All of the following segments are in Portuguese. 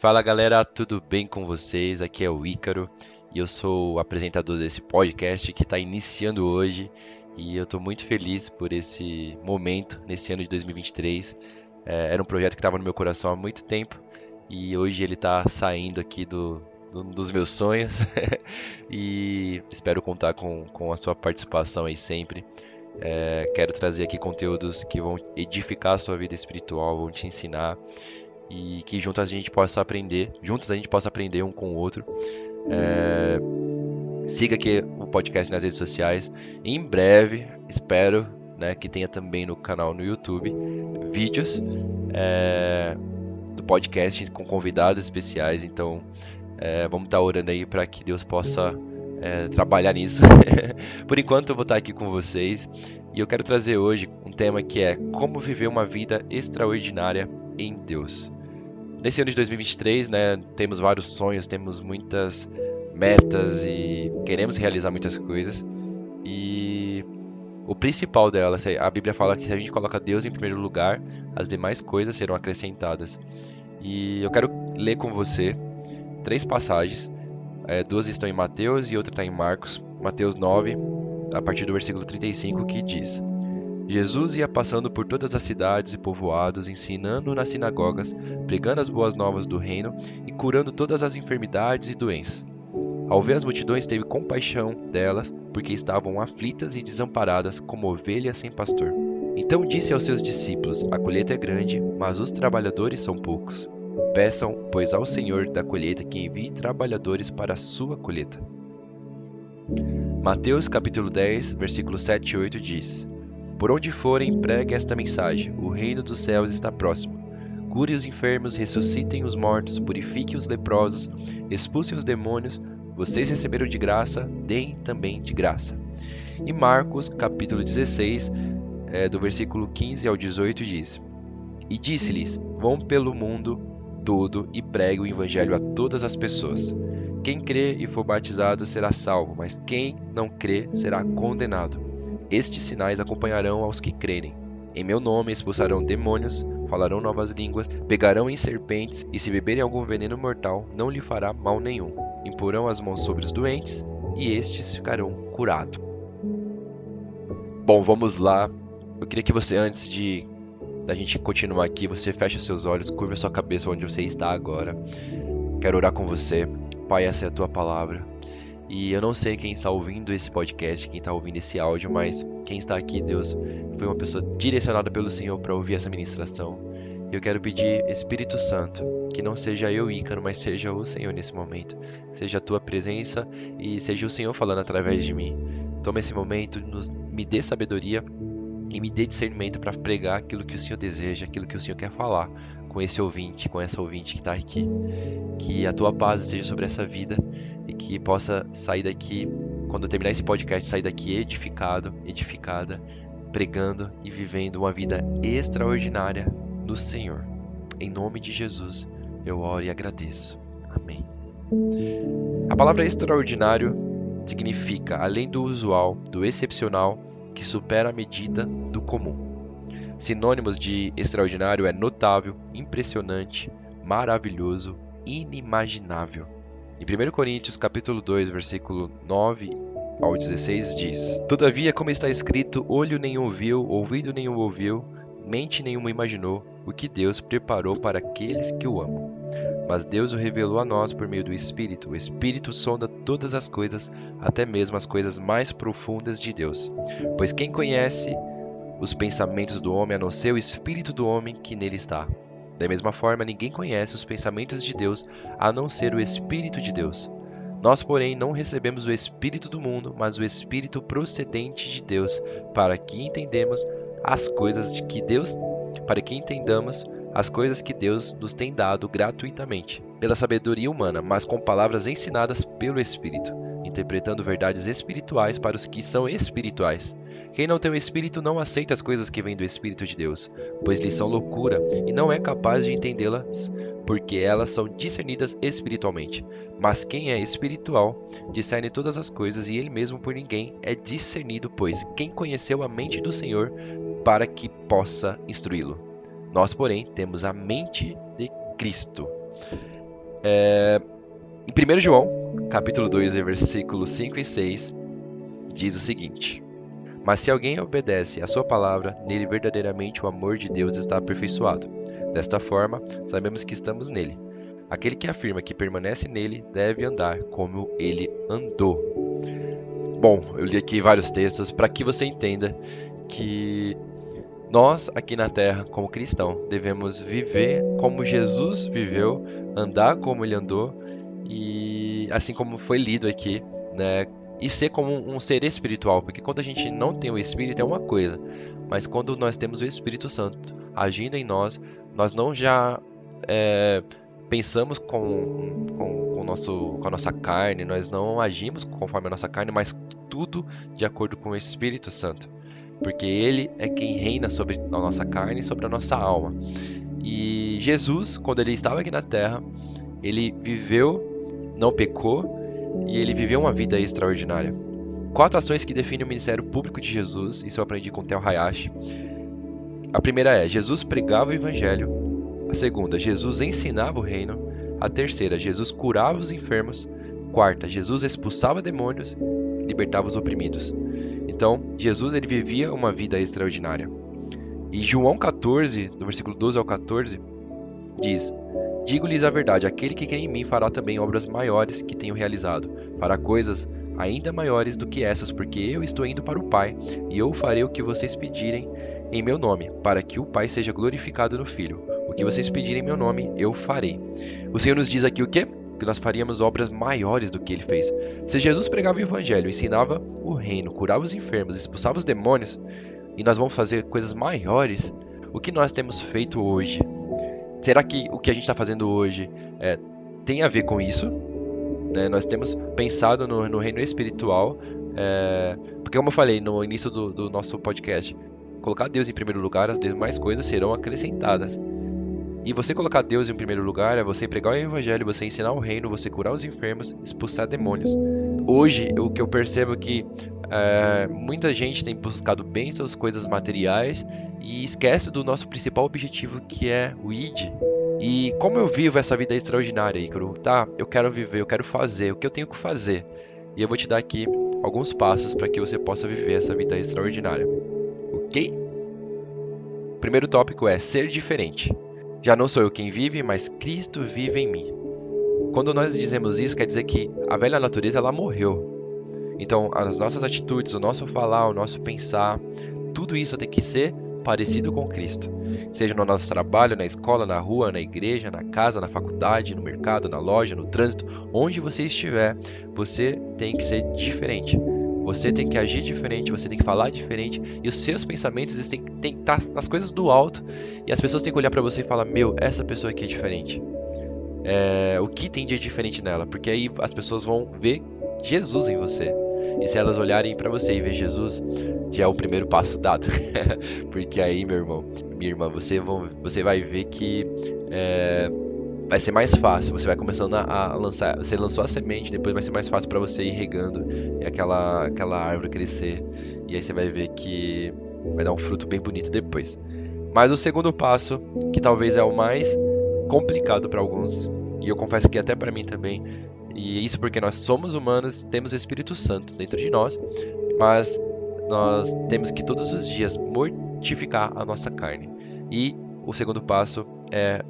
Fala galera, tudo bem com vocês? Aqui é o Ícaro e eu sou o apresentador desse podcast que está iniciando hoje e eu estou muito feliz por esse momento nesse ano de 2023. É, era um projeto que estava no meu coração há muito tempo e hoje ele está saindo aqui do, do, dos meus sonhos e espero contar com, com a sua participação aí sempre. É, quero trazer aqui conteúdos que vão edificar a sua vida espiritual, vão te ensinar e que juntos a gente possa aprender, juntos a gente possa aprender um com o outro. É, siga aqui o podcast nas redes sociais. Em breve, espero né, que tenha também no canal no YouTube vídeos é, do podcast com convidados especiais. Então, é, vamos estar orando aí para que Deus possa é, trabalhar nisso. Por enquanto, eu vou estar aqui com vocês e eu quero trazer hoje um tema que é como viver uma vida extraordinária em Deus. Nesse ano de 2023, né, temos vários sonhos, temos muitas metas e queremos realizar muitas coisas. E o principal delas, a Bíblia fala que se a gente coloca Deus em primeiro lugar, as demais coisas serão acrescentadas. E eu quero ler com você três passagens. É, duas estão em Mateus e outra está em Marcos. Mateus 9, a partir do versículo 35, que diz: Jesus ia passando por todas as cidades e povoados, ensinando nas sinagogas, pregando as boas novas do reino e curando todas as enfermidades e doenças. Ao ver as multidões, teve compaixão delas, porque estavam aflitas e desamparadas, como ovelhas sem pastor. Então disse aos seus discípulos: A colheita é grande, mas os trabalhadores são poucos. Peçam, pois, ao Senhor da colheita que envie trabalhadores para a sua colheita. Mateus capítulo 10, versículos 7 e 8 diz: por onde forem, pregue esta mensagem: o reino dos céus está próximo. Cure os enfermos, ressuscitem os mortos, purifique os leprosos, expulse os demônios. Vocês receberam de graça, deem também de graça. E Marcos, capítulo 16, é, do versículo 15 ao 18, diz: E disse-lhes: Vão pelo mundo todo e pregue o evangelho a todas as pessoas. Quem crê e for batizado será salvo, mas quem não crê será condenado. Estes sinais acompanharão aos que crerem. Em meu nome expulsarão demônios, falarão novas línguas, pegarão em serpentes, e se beberem algum veneno mortal, não lhe fará mal nenhum. Imporão as mãos sobre os doentes, e estes ficarão curados. Bom, vamos lá. Eu queria que você, antes de da gente continuar aqui, você feche seus olhos, curva sua cabeça onde você está agora. Quero orar com você. Pai, essa é a tua palavra. E eu não sei quem está ouvindo esse podcast, quem está ouvindo esse áudio, mas quem está aqui, Deus, foi uma pessoa direcionada pelo Senhor para ouvir essa ministração. Eu quero pedir, Espírito Santo, que não seja eu, Ícaro, mas seja o Senhor nesse momento. Seja a tua presença e seja o Senhor falando através de mim. Toma esse momento, nos, me dê sabedoria e me dê discernimento para pregar aquilo que o Senhor deseja, aquilo que o Senhor quer falar com esse ouvinte, com essa ouvinte que está aqui. Que a tua paz esteja sobre essa vida que possa sair daqui, quando eu terminar esse podcast, sair daqui edificado, edificada, pregando e vivendo uma vida extraordinária no Senhor. Em nome de Jesus, eu oro e agradeço. Amém. A palavra extraordinário significa além do usual, do excepcional, que supera a medida do comum. Sinônimos de extraordinário é notável, impressionante, maravilhoso, inimaginável. Em 1 Coríntios capítulo 2, versículo 9 ao 16 diz: Todavia, como está escrito, olho nenhum viu, ouvido nenhum ouviu, mente nenhuma imaginou o que Deus preparou para aqueles que o amam. Mas Deus o revelou a nós por meio do Espírito. O Espírito sonda todas as coisas, até mesmo as coisas mais profundas de Deus. Pois quem conhece os pensamentos do homem a não ser o Espírito do homem que nele está? Da mesma forma, ninguém conhece os pensamentos de Deus a não ser o Espírito de Deus. Nós, porém, não recebemos o Espírito do mundo, mas o Espírito procedente de Deus, para que entendemos as coisas de que Deus, para que entendamos as coisas que Deus nos tem dado gratuitamente, pela sabedoria humana, mas com palavras ensinadas pelo Espírito, interpretando verdades espirituais para os que são espirituais. Quem não tem o Espírito não aceita as coisas que vêm do Espírito de Deus, pois lhes são loucura e não é capaz de entendê-las, porque elas são discernidas espiritualmente. Mas quem é espiritual discerne todas as coisas e ele mesmo por ninguém é discernido, pois quem conheceu a mente do Senhor para que possa instruí-lo? Nós, porém, temos a mente de Cristo. É, em 1 João, capítulo 2, versículos 5 e 6, diz o seguinte: Mas se alguém obedece à sua palavra, nele verdadeiramente o amor de Deus está aperfeiçoado. Desta forma, sabemos que estamos nele. Aquele que afirma que permanece nele deve andar como ele andou. Bom, eu li aqui vários textos para que você entenda que nós aqui na Terra, como cristão, devemos viver como Jesus viveu, andar como ele andou e assim como foi lido aqui, né? E ser como um ser espiritual, porque quando a gente não tem o Espírito é uma coisa, mas quando nós temos o Espírito Santo agindo em nós, nós não já é, pensamos com, com, com, nosso, com a nossa carne, nós não agimos conforme a nossa carne, mas tudo de acordo com o Espírito Santo porque ele é quem reina sobre a nossa carne e sobre a nossa alma. E Jesus, quando ele estava aqui na terra, ele viveu, não pecou e ele viveu uma vida extraordinária. Quatro ações que definem o ministério público de Jesus, isso eu aprendi com Theo Hayashi. A primeira é: Jesus pregava o evangelho. A segunda, Jesus ensinava o reino. A terceira, Jesus curava os enfermos. Quarta, Jesus expulsava demônios e libertava os oprimidos. Então, Jesus ele vivia uma vida extraordinária. E João 14, do versículo 12 ao 14, diz: Digo-lhes a verdade, aquele que crê em mim fará também obras maiores que tenho realizado, fará coisas ainda maiores do que essas, porque eu estou indo para o Pai, e eu farei o que vocês pedirem em meu nome, para que o Pai seja glorificado no Filho. O que vocês pedirem em meu nome, eu farei. O Senhor nos diz aqui o quê? que nós faríamos obras maiores do que ele fez. Se Jesus pregava o evangelho, ensinava o reino, curava os enfermos, expulsava os demônios, e nós vamos fazer coisas maiores, o que nós temos feito hoje? Será que o que a gente está fazendo hoje é, tem a ver com isso? Né? Nós temos pensado no, no reino espiritual, é, porque como eu falei no início do, do nosso podcast, colocar Deus em primeiro lugar, as demais coisas serão acrescentadas. E você colocar Deus em primeiro lugar é você pregar o evangelho, você ensinar o reino, você curar os enfermos, expulsar demônios. Hoje, o que eu percebo é que é, muita gente tem buscado bênçãos, coisas materiais e esquece do nosso principal objetivo que é o ID. E como eu vivo essa vida extraordinária, Icaro? Tá, eu quero viver, eu quero fazer, o que eu tenho que fazer? E eu vou te dar aqui alguns passos para que você possa viver essa vida extraordinária. Ok? O primeiro tópico é ser diferente. Já não sou eu quem vive, mas Cristo vive em mim. Quando nós dizemos isso, quer dizer que a velha natureza ela morreu. Então, as nossas atitudes, o nosso falar, o nosso pensar, tudo isso tem que ser parecido com Cristo. Seja no nosso trabalho, na escola, na rua, na igreja, na casa, na faculdade, no mercado, na loja, no trânsito, onde você estiver, você tem que ser diferente. Você tem que agir diferente, você tem que falar diferente e os seus pensamentos têm, têm que estar nas coisas do alto e as pessoas têm que olhar para você e falar: Meu, essa pessoa aqui é diferente. É, o que tem de diferente nela? Porque aí as pessoas vão ver Jesus em você. E se elas olharem para você e ver Jesus, já é o primeiro passo dado. Porque aí, meu irmão, minha irmã, você, vão, você vai ver que é, vai ser mais fácil. Você vai começando a, lançar. Você lançou a semente, depois vai ser mais fácil para você ir regando e aquela, aquela árvore crescer. E aí você vai ver que vai dar um fruto bem bonito depois. Mas o segundo passo, que talvez é o mais complicado para alguns, e eu confesso que até para mim também, e isso porque nós somos humanos, temos o Espírito Santo dentro de nós, mas nós temos que todos os dias mortificar a nossa carne. E o segundo passo é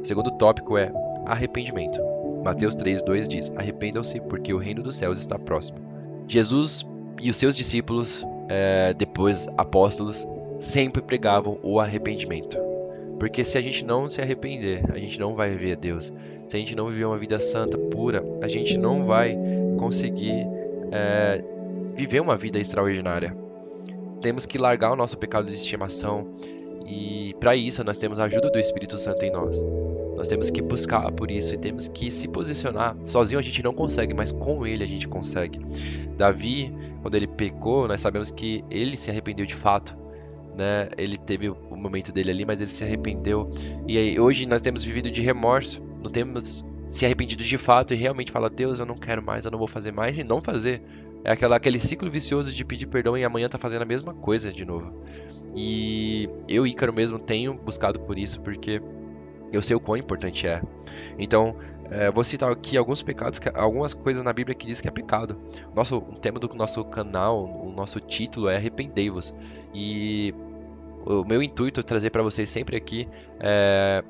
o segundo tópico é arrependimento. Mateus 3,2 diz: Arrependam-se, porque o reino dos céus está próximo. Jesus e os seus discípulos, é, depois apóstolos, sempre pregavam o arrependimento. Porque se a gente não se arrepender, a gente não vai ver Deus. Se a gente não viver uma vida santa, pura, a gente não vai conseguir é, viver uma vida extraordinária. Temos que largar o nosso pecado de estimação e para isso nós temos a ajuda do Espírito Santo em nós. Nós temos que buscar por isso e temos que se posicionar. Sozinho a gente não consegue, mas com ele a gente consegue. Davi, quando ele pecou, nós sabemos que ele se arrependeu de fato. Né? Ele teve o momento dele ali, mas ele se arrependeu. E aí, hoje nós temos vivido de remorso. Não temos se arrependido de fato e realmente falar: Deus, eu não quero mais, eu não vou fazer mais e não fazer. É aquela, aquele ciclo vicioso de pedir perdão e amanhã tá fazendo a mesma coisa de novo. E eu, Ícaro, mesmo tenho buscado por isso, porque Eu sei o quão importante é. Então, é, vou citar aqui alguns pecados, algumas coisas na Bíblia que diz que é pecado. Nosso, o tema do nosso canal, o nosso título é Arrependei-vos. E o meu intuito é trazer para vocês sempre aqui é,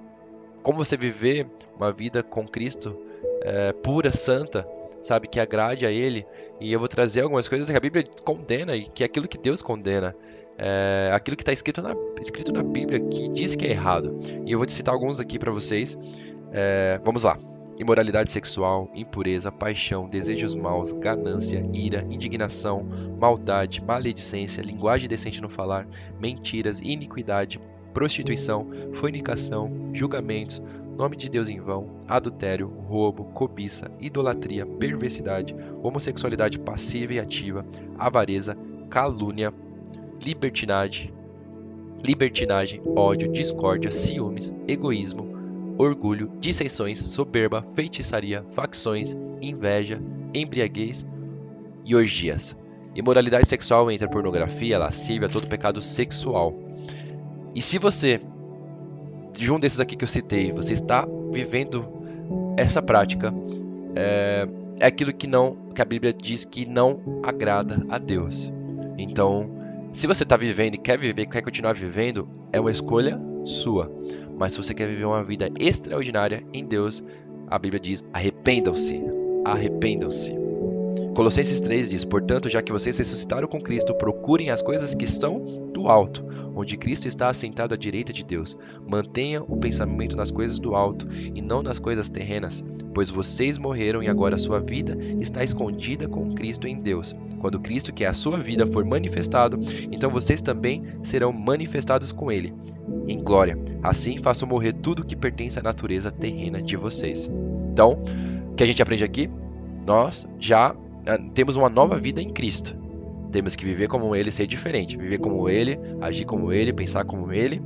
como você viver uma vida com Cristo é, pura, santa, sabe, que agrade a Ele. E eu vou trazer algumas coisas que a Bíblia condena e que é aquilo que Deus condena. É, aquilo que está escrito na, escrito na Bíblia que diz que é errado. E eu vou te citar alguns aqui para vocês. É, vamos lá imoralidade sexual, impureza, paixão, desejos maus, ganância, ira, indignação, maldade, maledicência, linguagem decente no falar, mentiras, iniquidade, prostituição, fornicação, julgamentos, nome de Deus em vão, adultério, roubo, cobiça, idolatria, perversidade, homossexualidade passiva e ativa, avareza, calúnia, libertinagem, libertinagem, ódio, discórdia, ciúmes, egoísmo, orgulho, dissensões, soberba, feitiçaria, facções, inveja, embriaguez e orgias. Imoralidade sexual entra pornografia, lascívia, todo pecado sexual. E se você, de um desses aqui que eu citei, você está vivendo essa prática, é, é aquilo que não, que a Bíblia diz que não agrada a Deus. Então, se você está vivendo e quer viver, quer continuar vivendo, é uma escolha sua. Mas se você quer viver uma vida extraordinária em Deus, a Bíblia diz: arrependam-se, arrependam-se. Colossenses 3 diz: Portanto, já que vocês ressuscitaram com Cristo, procurem as coisas que estão do alto, onde Cristo está assentado à direita de Deus. Mantenham o pensamento nas coisas do alto e não nas coisas terrenas, pois vocês morreram e agora a sua vida está escondida com Cristo em Deus. Quando Cristo, que é a sua vida, for manifestado, então vocês também serão manifestados com Ele em glória. Assim façam morrer tudo que pertence à natureza terrena de vocês. Então, o que a gente aprende aqui? Nós já temos uma nova vida em Cristo. Temos que viver como Ele, ser diferente. Viver como Ele, agir como Ele, pensar como Ele,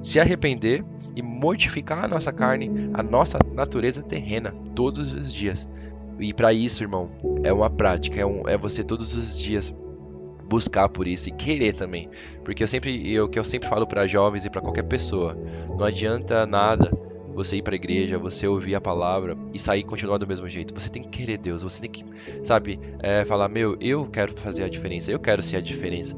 se arrepender e mortificar a nossa carne, a nossa natureza terrena, todos os dias. E para isso, irmão, é uma prática, é, um, é você todos os dias buscar por isso e querer também. Porque eu sempre, eu que eu sempre falo para jovens e para qualquer pessoa, não adianta nada você ir para a igreja, você ouvir a palavra e sair e continuar do mesmo jeito. Você tem que querer Deus, você tem que, sabe, é, falar, meu, eu quero fazer a diferença, eu quero ser a diferença.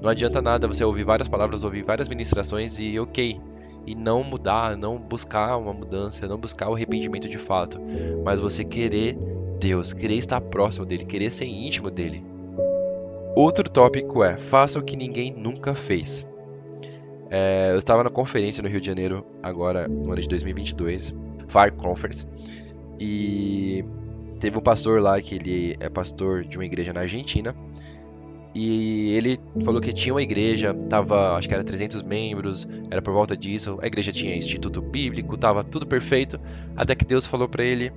Não adianta nada você ouvir várias palavras, ouvir várias ministrações e ok, e não mudar, não buscar uma mudança, não buscar o arrependimento de fato, mas você querer Deus, querer estar próximo dele, querer ser íntimo dele. Outro tópico é: faça o que ninguém nunca fez. É, eu estava na conferência no Rio de Janeiro, agora no ano de 2022, Fire Conference, e teve um pastor lá que ele é pastor de uma igreja na Argentina. E ele falou que tinha uma igreja, tava, acho que era 300 membros, era por volta disso. A igreja tinha instituto bíblico, tava tudo perfeito. Até que Deus falou para ele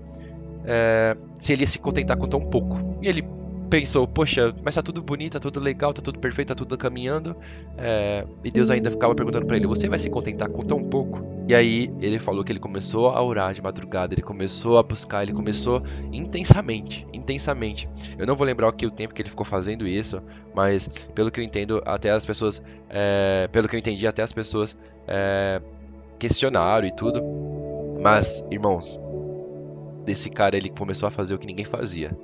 é, se ele ia se contentar com tão pouco. E ele pensou, poxa, mas tá tudo bonito, tá tudo legal, tá tudo perfeito, tá tudo caminhando. É, e Deus ainda ficava perguntando para ele: Você vai se contentar com tão pouco? E aí ele falou que ele começou a orar de madrugada, ele começou a buscar, ele começou intensamente, intensamente. Eu não vou lembrar aqui o tempo que ele ficou fazendo isso, mas pelo que eu entendo, até as pessoas, é, pelo que eu entendi, até as pessoas é, questionaram e tudo. Mas, irmãos, desse cara ele começou a fazer o que ninguém fazia.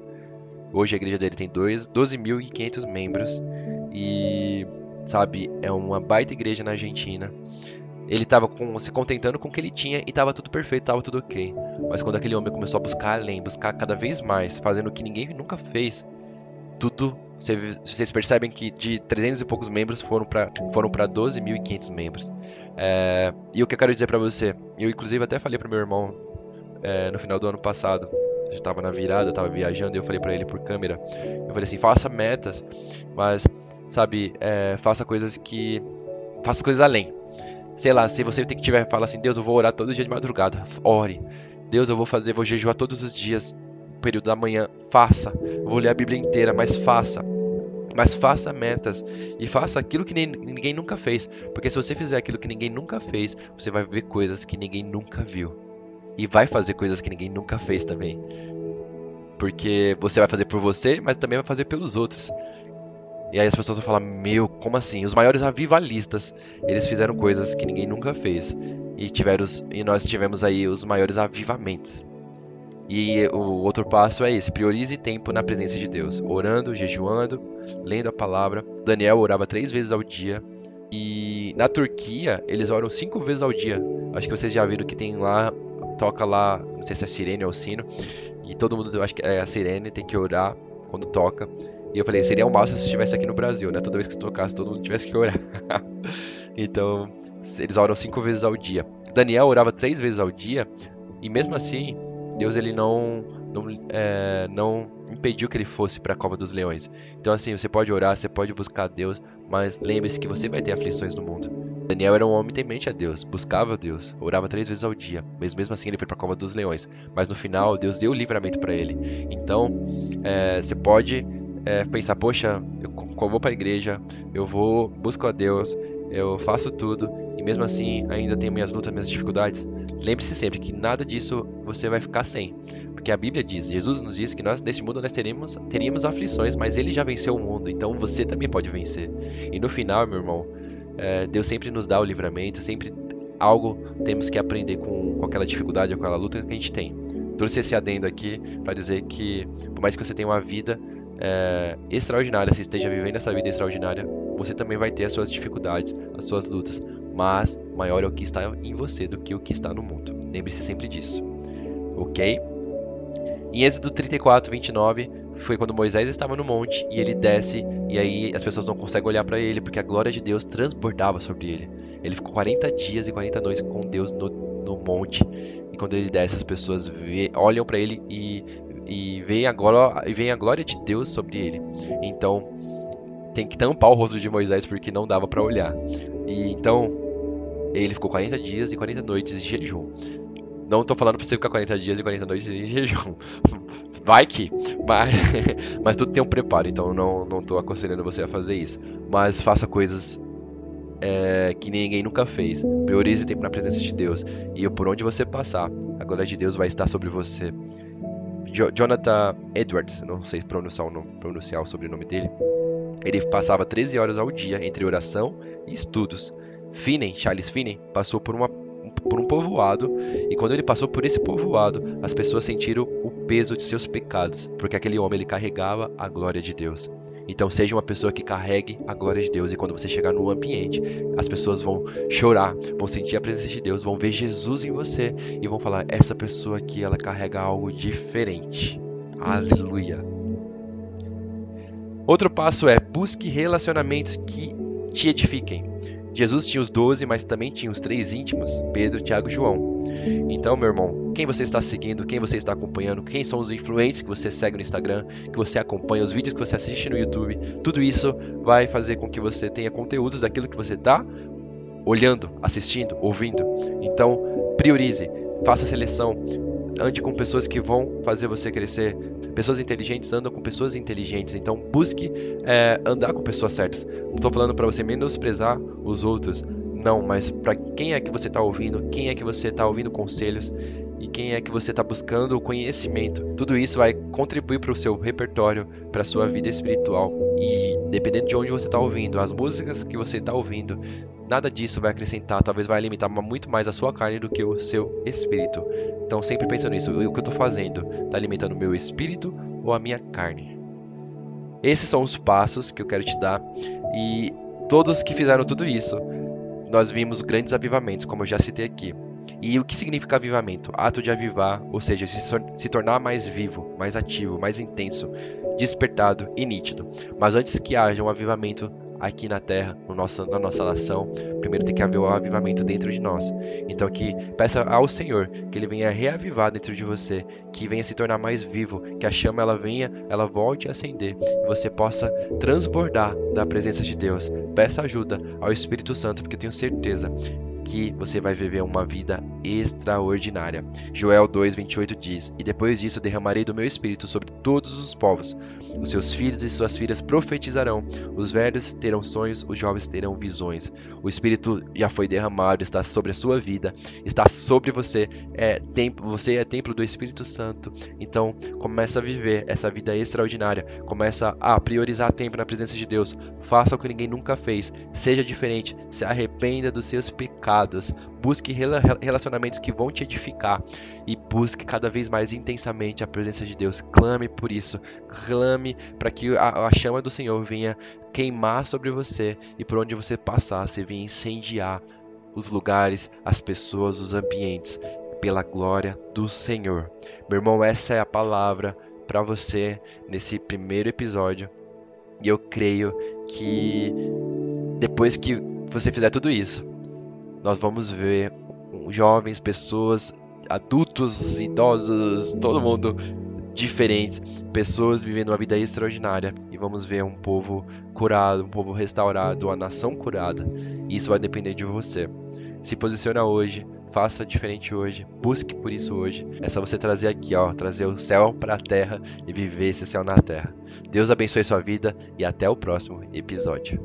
Hoje a igreja dele tem 12.500 membros e, sabe, é uma baita igreja na Argentina. Ele estava se contentando com o que ele tinha e estava tudo perfeito, estava tudo ok. Mas quando aquele homem começou a buscar além, buscar cada vez mais, fazendo o que ninguém nunca fez, tudo. Vocês percebem que de 300 e poucos membros foram para foram 12.500 membros. É, e o que eu quero dizer para você, eu inclusive até falei para meu irmão é, no final do ano passado, já tava na virada, tava viajando, e eu falei para ele por câmera, eu falei assim, faça metas, mas, sabe, é, faça coisas que, faça coisas além. Sei lá, se você tem que tiver, fala assim, Deus, eu vou orar todo dia de madrugada, ore. Deus, eu vou fazer, vou jejuar todos os dias, período da manhã, faça. Eu vou ler a Bíblia inteira, mas faça. Mas faça metas e faça aquilo que ninguém nunca fez. Porque se você fizer aquilo que ninguém nunca fez, você vai ver coisas que ninguém nunca viu e vai fazer coisas que ninguém nunca fez também. Porque você vai fazer por você, mas também vai fazer pelos outros. E aí as pessoas vão falar: Meu, como assim? Os maiores avivalistas, eles fizeram coisas que ninguém nunca fez. e, tiveros, e nós tivemos aí os maiores avivamentos. E o outro passo é esse: priorize tempo na presença de Deus, orando, jejuando, lendo a palavra. Daniel orava três vezes ao dia. E na Turquia, eles oram cinco vezes ao dia. Acho que vocês já viram que tem lá, toca lá, não sei se é sirene ou sino. E todo mundo, eu acho que é a sirene, tem que orar quando toca. E eu falei, seria um mal se estivesse aqui no Brasil, né? Toda vez que tocasse, todo mundo tivesse que orar. então, eles oram cinco vezes ao dia. Daniel orava três vezes ao dia, e mesmo assim, Deus ele não não, é, não impediu que ele fosse para a cova dos leões. Então assim, você pode orar, você pode buscar Deus, mas lembre-se que você vai ter aflições no mundo. Daniel era um homem temente a Deus, buscava Deus, orava três vezes ao dia, mas mesmo assim ele foi para a cova dos leões. Mas no final Deus deu o livramento para ele. Então é, você pode é, pensar, poxa, eu, vou para a igreja, eu vou busco a Deus, eu faço tudo e mesmo assim ainda tenho minhas lutas, minhas dificuldades. Lembre-se sempre que nada disso você vai ficar sem. Porque a Bíblia diz, Jesus nos diz que nós neste mundo nós teremos, teríamos aflições, mas ele já venceu o mundo, então você também pode vencer. E no final, meu irmão, é, Deus sempre nos dá o livramento, sempre algo temos que aprender com, com aquela dificuldade, com aquela luta que a gente tem. Trouxe esse adendo aqui para dizer que, por mais que você tenha uma vida é, extraordinária, se esteja vivendo essa vida extraordinária, você também vai ter as suas dificuldades, as suas lutas mas maior é o que está em você do que o que está no mundo. Lembre-se sempre disso. Ok? Em Êxodo 34, 29, foi quando Moisés estava no monte e ele desce, e aí as pessoas não conseguem olhar para ele porque a glória de Deus transbordava sobre ele. Ele ficou 40 dias e 40 noites com Deus no, no monte, e quando ele desce, as pessoas vê, olham para ele e, e veem, a glória, e veem a glória de Deus sobre ele. Então, tem que tampar o rosto de Moisés porque não dava para olhar. E então, ele ficou 40 dias e 40 noites em jejum. Não tô falando pra você ficar 40 dias e 40 noites em jejum. Vai que, mas, mas tudo tem um preparo, então não, não tô aconselhando você a fazer isso. Mas faça coisas é, que ninguém nunca fez. Priorize tempo na presença de Deus. E por onde você passar, a glória de Deus vai estar sobre você. Jo Jonathan Edwards, não sei pronunciar o, nome, pronunciar o sobrenome dele, ele passava 13 horas ao dia entre oração e estudos. Finney, Charles Finney, passou por, uma, por um povoado e quando ele passou por esse povoado, as pessoas sentiram o peso de seus pecados, porque aquele homem ele carregava a glória de Deus. Então seja uma pessoa que carregue a glória de Deus e quando você chegar no ambiente, as pessoas vão chorar, vão sentir a presença de Deus, vão ver Jesus em você e vão falar: essa pessoa aqui ela carrega algo diferente. Aleluia. Outro passo é busque relacionamentos que te edifiquem. Jesus tinha os doze, mas também tinha os três íntimos: Pedro, Tiago e João. Então, meu irmão, quem você está seguindo, quem você está acompanhando, quem são os influentes que você segue no Instagram, que você acompanha, os vídeos que você assiste no YouTube, tudo isso vai fazer com que você tenha conteúdos daquilo que você está olhando, assistindo, ouvindo. Então, priorize, faça a seleção, ande com pessoas que vão fazer você crescer. Pessoas inteligentes andam com pessoas inteligentes. Então busque é, andar com pessoas certas. Não estou falando para você menosprezar os outros. Não, mas para quem é que você está ouvindo? Quem é que você está ouvindo conselhos? E quem é que você está buscando o conhecimento? Tudo isso vai contribuir para o seu repertório, para a sua vida espiritual. E dependendo de onde você está ouvindo, as músicas que você está ouvindo, nada disso vai acrescentar, talvez vai alimentar muito mais a sua carne do que o seu espírito. Então sempre pensando nisso, o que eu estou fazendo está alimentando o meu espírito ou a minha carne? Esses são os passos que eu quero te dar e todos que fizeram tudo isso, nós vimos grandes avivamentos, como eu já citei aqui. E o que significa avivamento? Ato de avivar, ou seja, se, tornar mais vivo, mais ativo, mais intenso, despertado e nítido. Mas antes que haja um avivamento, aqui na terra, no nosso, na nossa nação, primeiro tem que haver o avivamento dentro de nós. Então que peça ao Senhor que Ele venha reavivar dentro de você, que venha se tornar mais vivo, que a chama ela venha, ela volte a acender e você possa transbordar da presença de Deus. Peça ajuda ao Espírito Santo, porque eu tenho certeza que você vai viver uma vida extraordinária. Joel 2:28 diz: "E depois disso derramarei do meu espírito sobre todos os povos. Os seus filhos e suas filhas profetizarão, os velhos terão sonhos, os jovens terão visões." O espírito já foi derramado, está sobre a sua vida, está sobre você. É você é templo do Espírito Santo. Então, começa a viver essa vida extraordinária, começa a priorizar tempo na presença de Deus. Faça o que ninguém nunca fez, seja diferente, se arrependa dos seus pecados Busque relacionamentos que vão te edificar e busque cada vez mais intensamente a presença de Deus. Clame por isso. Clame para que a, a chama do Senhor venha queimar sobre você e por onde você passar, você venha incendiar os lugares, as pessoas, os ambientes pela glória do Senhor. Meu irmão, essa é a palavra para você nesse primeiro episódio. E eu creio que depois que você fizer tudo isso, nós vamos ver jovens, pessoas, adultos, idosos, todo mundo diferentes, pessoas vivendo uma vida extraordinária e vamos ver um povo curado, um povo restaurado, uma nação curada. Isso vai depender de você. Se posiciona hoje, faça diferente hoje, busque por isso hoje. É só você trazer aqui, ó, trazer o céu para a terra e viver esse céu na terra. Deus abençoe sua vida e até o próximo episódio.